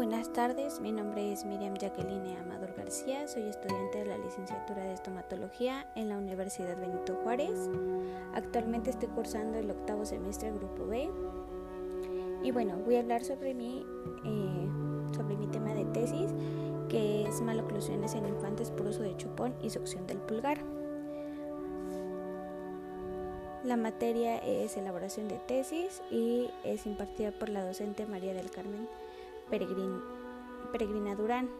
buenas tardes. Mi nombre es Miriam Jacqueline Amador García. Soy estudiante de la licenciatura de estomatología en la Universidad Benito Juárez. Actualmente estoy cursando el octavo semestre Grupo B. Y bueno, voy a hablar sobre mi, eh, sobre mi tema de tesis, que es maloclusiones en infantes por uso de chupón y succión del pulgar. La materia es elaboración de tesis y es impartida por la docente María del Carmen Peregrina Durán.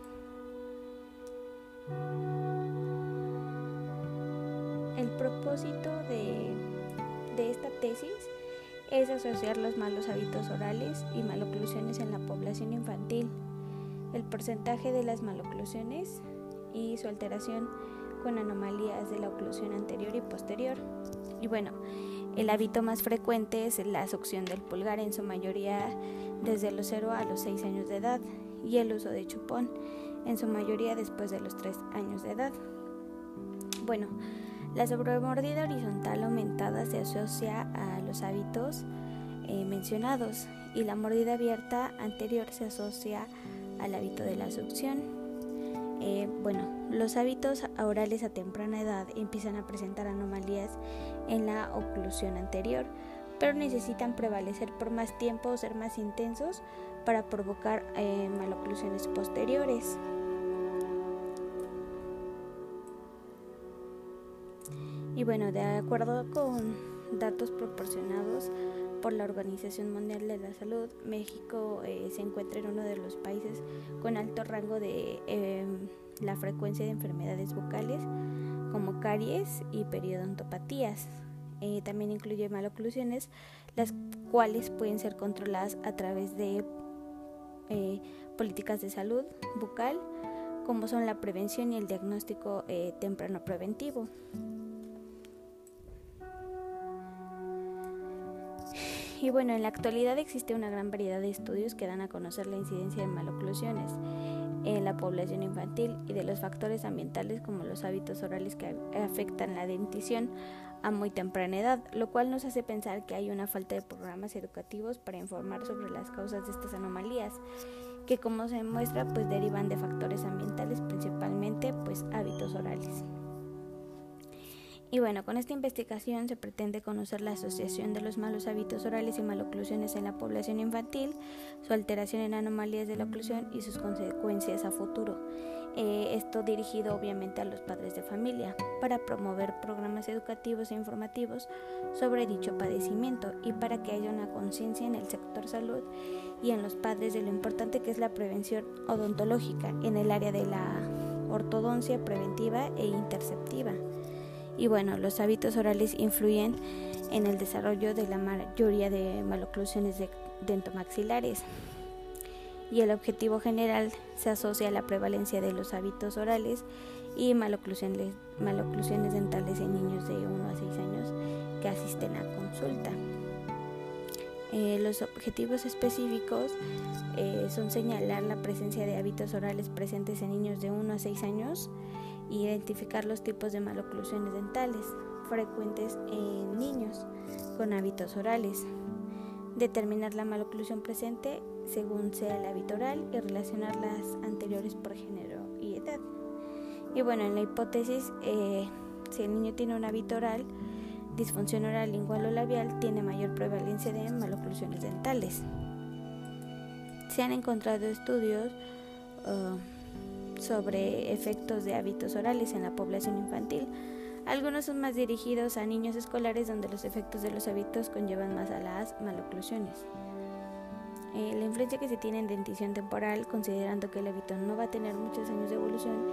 El propósito de, de esta tesis es asociar los malos hábitos orales y maloclusiones en la población infantil, el porcentaje de las maloclusiones y su alteración con anomalías de la oclusión anterior y posterior. Y bueno, el hábito más frecuente es la succión del pulgar, en su mayoría desde los 0 a los 6 años de edad, y el uso de chupón, en su mayoría después de los 3 años de edad. Bueno, la sobremordida horizontal aumentada se asocia a los hábitos eh, mencionados y la mordida abierta anterior se asocia al hábito de la succión. Eh, bueno, los hábitos orales a temprana edad empiezan a presentar anomalías en la oclusión anterior, pero necesitan prevalecer por más tiempo o ser más intensos para provocar eh, maloclusiones posteriores. Y bueno, de acuerdo con datos proporcionados por la Organización Mundial de la Salud, México eh, se encuentra en uno de los países con alto rango de em, la frecuencia de enfermedades bucales como caries y periodontopatías. Eh, también incluye maloclusiones, las cuales pueden ser controladas a través de eh, políticas de salud bucal, como son la prevención y el diagnóstico temprano preventivo. Y bueno, en la actualidad existe una gran variedad de estudios que dan a conocer la incidencia de maloclusiones en la población infantil y de los factores ambientales como los hábitos orales que afectan la dentición a muy temprana edad, lo cual nos hace pensar que hay una falta de programas educativos para informar sobre las causas de estas anomalías, que como se muestra pues derivan de factores ambientales, principalmente pues hábitos orales. Y bueno, con esta investigación se pretende conocer la asociación de los malos hábitos orales y maloclusiones en la población infantil, su alteración en anomalías de la oclusión y sus consecuencias a futuro. Eh, esto dirigido obviamente a los padres de familia, para promover programas educativos e informativos sobre dicho padecimiento y para que haya una conciencia en el sector salud y en los padres de lo importante que es la prevención odontológica en el área de la ortodoncia preventiva e interceptiva. Y bueno, los hábitos orales influyen en el desarrollo de la mayoría de maloclusiones dentomaxilares. Y el objetivo general se asocia a la prevalencia de los hábitos orales y maloclusiones, maloclusiones dentales en niños de 1 a 6 años que asisten a consulta. Eh, los objetivos específicos eh, son señalar la presencia de hábitos orales presentes en niños de 1 a 6 años, identificar los tipos de maloclusiones dentales frecuentes en niños con hábitos orales, determinar la maloclusión presente según sea el hábito oral y relacionar las anteriores por género y edad. Y bueno, en la hipótesis, eh, si el niño tiene un hábito oral, disfunción oral lingual o labial, tiene mayor prevalencia de maloclusiones dentales. Se han encontrado estudios uh, sobre efectos de hábitos orales en la población infantil. Algunos son más dirigidos a niños escolares donde los efectos de los hábitos conllevan más a las maloclusiones. Eh, la influencia que se tiene en dentición temporal, considerando que el hábito no va a tener muchos años de evolución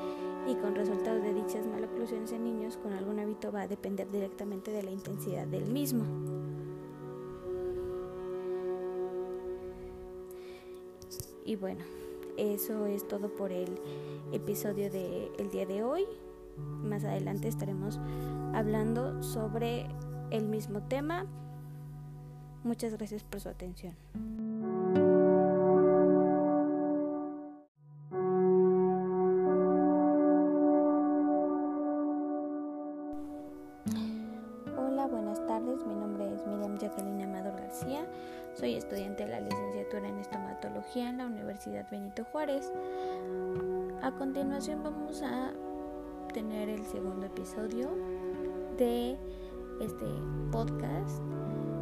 y con resultados de dichas maloclusiones en niños con algún hábito va a depender directamente de la intensidad del mismo. Y bueno, eso es todo por el episodio del día de hoy. Más adelante estaremos hablando sobre el mismo tema. Muchas gracias por su atención. Soy estudiante de la licenciatura en estomatología en la Universidad Benito Juárez. A continuación vamos a tener el segundo episodio de este podcast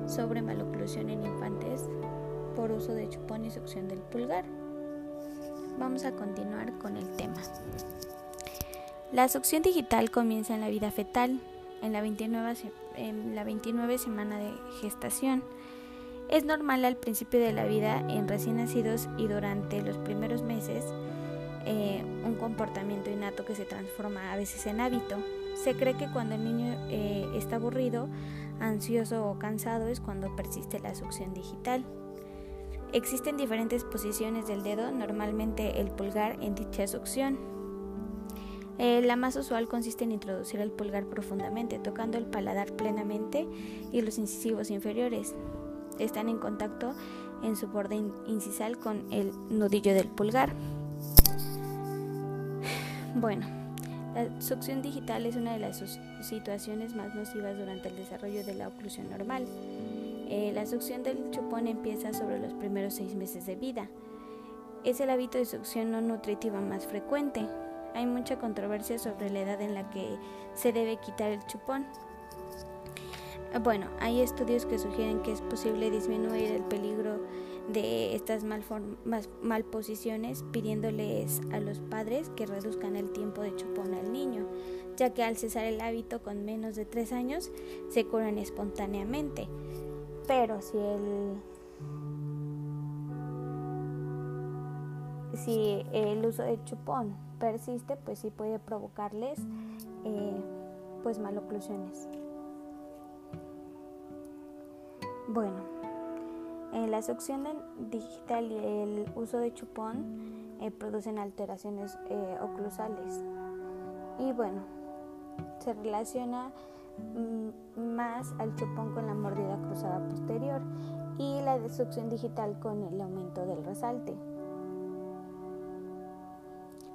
sobre maloclusión en infantes por uso de chupón y succión del pulgar. Vamos a continuar con el tema. La succión digital comienza en la vida fetal, en la 29, en la 29 semana de gestación. Es normal al principio de la vida en recién nacidos y durante los primeros meses eh, un comportamiento innato que se transforma a veces en hábito. Se cree que cuando el niño eh, está aburrido, ansioso o cansado es cuando persiste la succión digital. Existen diferentes posiciones del dedo, normalmente el pulgar en dicha succión. Eh, la más usual consiste en introducir el pulgar profundamente, tocando el paladar plenamente y los incisivos inferiores. Están en contacto en su borde incisal con el nudillo del pulgar. Bueno, la succión digital es una de las situaciones más nocivas durante el desarrollo de la oclusión normal. Eh, la succión del chupón empieza sobre los primeros seis meses de vida. Es el hábito de succión no nutritiva más frecuente. Hay mucha controversia sobre la edad en la que se debe quitar el chupón. Bueno, hay estudios que sugieren que es posible disminuir el peligro de estas malposiciones pidiéndoles a los padres que reduzcan el tiempo de chupón al niño, ya que al cesar el hábito con menos de tres años se curan espontáneamente. Pero si el si el uso de chupón persiste, pues sí puede provocarles eh, pues maloclusiones. Bueno, en la succión digital y el uso de chupón eh, producen alteraciones eh, oclusales. Y bueno, se relaciona mm, más al chupón con la mordida cruzada posterior y la succión digital con el aumento del resalte.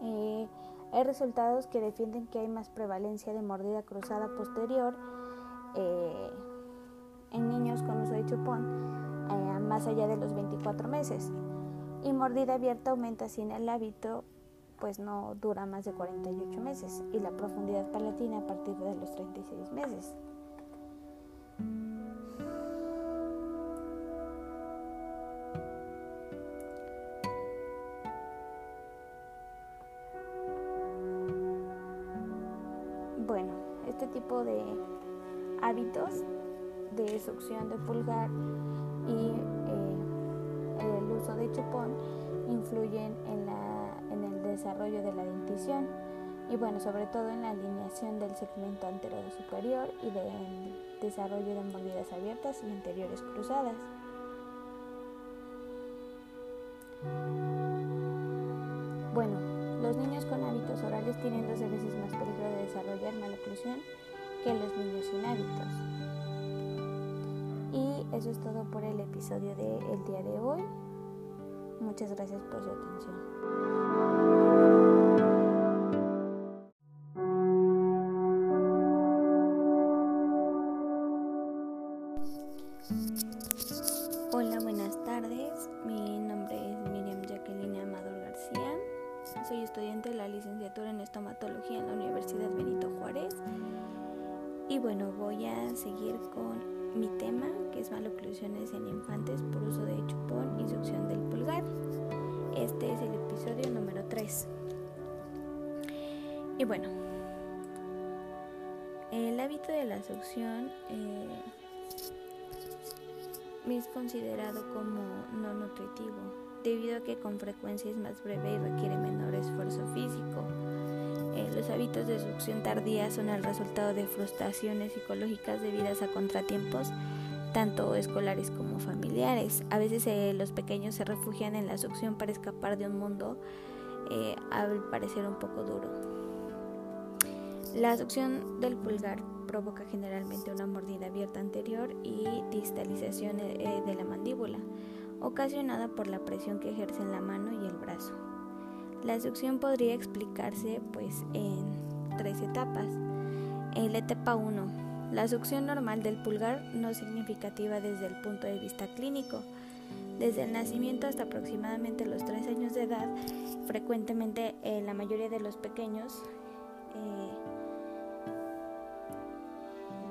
Eh, hay resultados que defienden que hay más prevalencia de mordida cruzada posterior eh, en niños con uso de chupón eh, más allá de los 24 meses y mordida abierta aumenta sin el hábito pues no dura más de 48 meses y la profundidad palatina a partir de los 36 meses. Bueno, este tipo de hábitos de succión de pulgar y eh, el uso de chupón influyen en, en el desarrollo de la dentición y bueno, sobre todo en la alineación del segmento anterior superior y del desarrollo de mordidas abiertas y anteriores cruzadas. Bueno, los niños con hábitos orales tienen 12 veces más peligro de desarrollar maloclusión que los niños sin hábitos. Y eso es todo por el episodio del día de hoy. Muchas gracias por su atención. Número 3. Y bueno, el hábito de la succión eh, es considerado como no nutritivo, debido a que con frecuencia es más breve y requiere menor esfuerzo físico. Eh, los hábitos de succión tardía son el resultado de frustraciones psicológicas debidas a contratiempos, tanto escolares como familiares. A veces eh, los pequeños se refugian en la succión para escapar de un mundo eh, al parecer un poco duro. La succión del pulgar provoca generalmente una mordida abierta anterior y distalización eh, de la mandíbula, ocasionada por la presión que ejercen la mano y el brazo. La succión podría explicarse pues en tres etapas. En la etapa 1, la succión normal del pulgar no significativa desde el punto de vista clínico. Desde el nacimiento hasta aproximadamente los 3 años de edad, frecuentemente eh, la mayoría de los pequeños eh,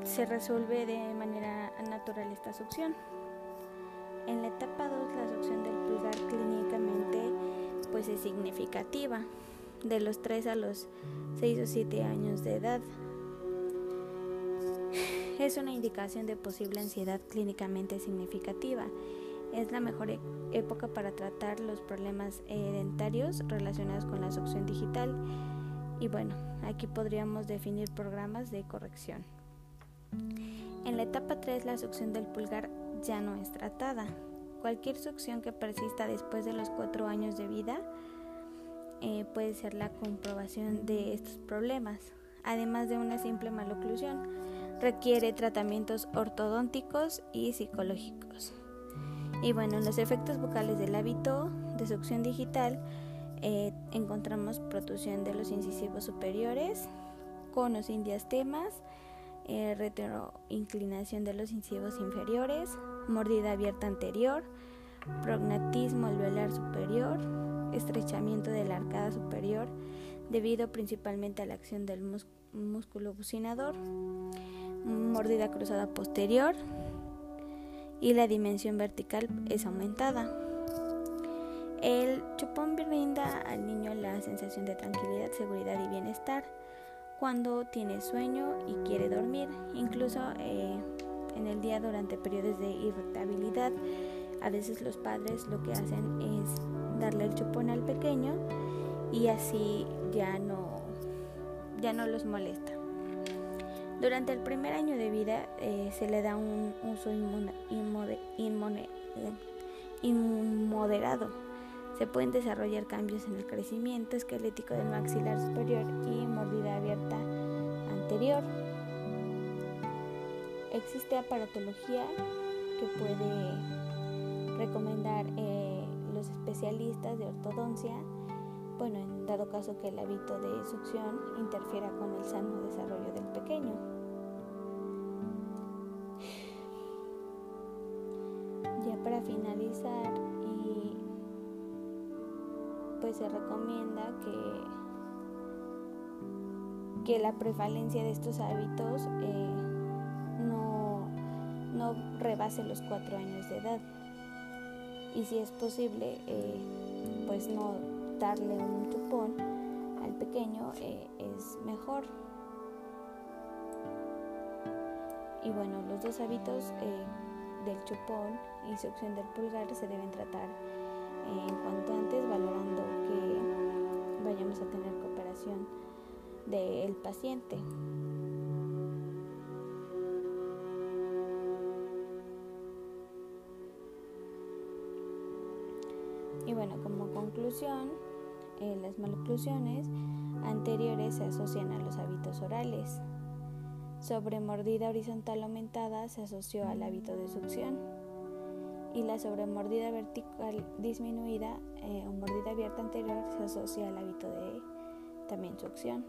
se resuelve de manera natural esta succión. En la etapa 2 la succión del pulgar clínicamente pues es significativa, de los 3 a los 6 o 7 años de edad. Es una indicación de posible ansiedad clínicamente significativa. Es la mejor e-, época para tratar los problemas dentarios relacionados con la succión digital. Y bueno, aquí podríamos definir programas de corrección. En la etapa 3 la succión del pulgar ya no es tratada. Cualquier succión que persista después de los 4 años de vida eh, puede ser la comprobación de estos problemas, además de una simple maloclusión. Requiere tratamientos ortodónticos y psicológicos. Y bueno, en los efectos vocales del hábito de succión digital eh, encontramos protusión de los incisivos superiores, conos diastemas, eh, retroinclinación de los incisivos inferiores, mordida abierta anterior, prognatismo alveolar superior, estrechamiento de la arcada superior debido principalmente a la acción del músculo bucinador, mordida cruzada posterior y la dimensión vertical es aumentada. El chupón brinda al niño la sensación de tranquilidad, seguridad y bienestar cuando tiene sueño y quiere dormir, incluso eh, en el día durante periodos de irritabilidad. A veces los padres lo que hacen es darle el chupón al pequeño y así ya no, ya no los molesta. Durante el primer año de vida eh, se le da un uso inmoderado. Se pueden desarrollar cambios en el crecimiento esquelético del maxilar superior y mordida abierta anterior. Existe aparatología que puede recomendar eh, los especialistas de ortodoncia, bueno, en dado caso que el hábito de succión interfiera con el sano desarrollo del pequeño. Ya para finalizar, y pues se recomienda que, que la prevalencia de estos hábitos eh, no, no rebase los cuatro años de edad. Y si es posible, eh, pues no darle un chupón al pequeño eh, es mejor. Y bueno, los dos hábitos del chupón y succión del pulgar se deben tratar en cuanto antes, valorando que vayamos a tener cooperación del paciente. Y bueno, como conclusión, las maloclusiones anteriores se asocian a los hábitos orales. Sobre mordida horizontal aumentada se asoció al hábito de succión y la sobremordida vertical disminuida eh, o mordida abierta anterior se asocia al hábito de también succión.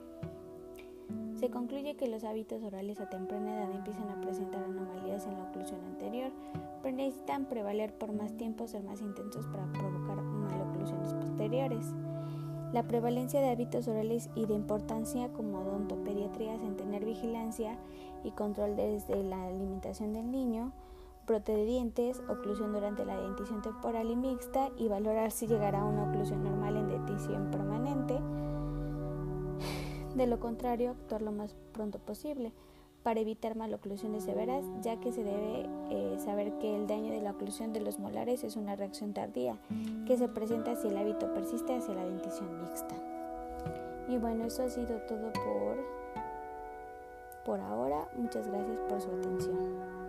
Se concluye que los hábitos orales a temprana edad empiezan a presentar anomalías en la oclusión anterior, pero necesitan prevaler por más tiempo, ser más intensos para provocar maloclusiones posteriores. La prevalencia de hábitos orales y de importancia como odontopediatrías en tener vigilancia y control desde la alimentación del niño, brote de dientes, oclusión durante la dentición temporal y mixta y valorar si llegará a una oclusión normal en dentición permanente. De lo contrario, actuar lo más pronto posible para evitar maloclusiones severas, ya que se debe eh, saber que el daño de la oclusión de los molares es una reacción tardía que se presenta si el hábito persiste hacia la dentición mixta. Y bueno, eso ha sido todo por, por ahora. Muchas gracias por su atención.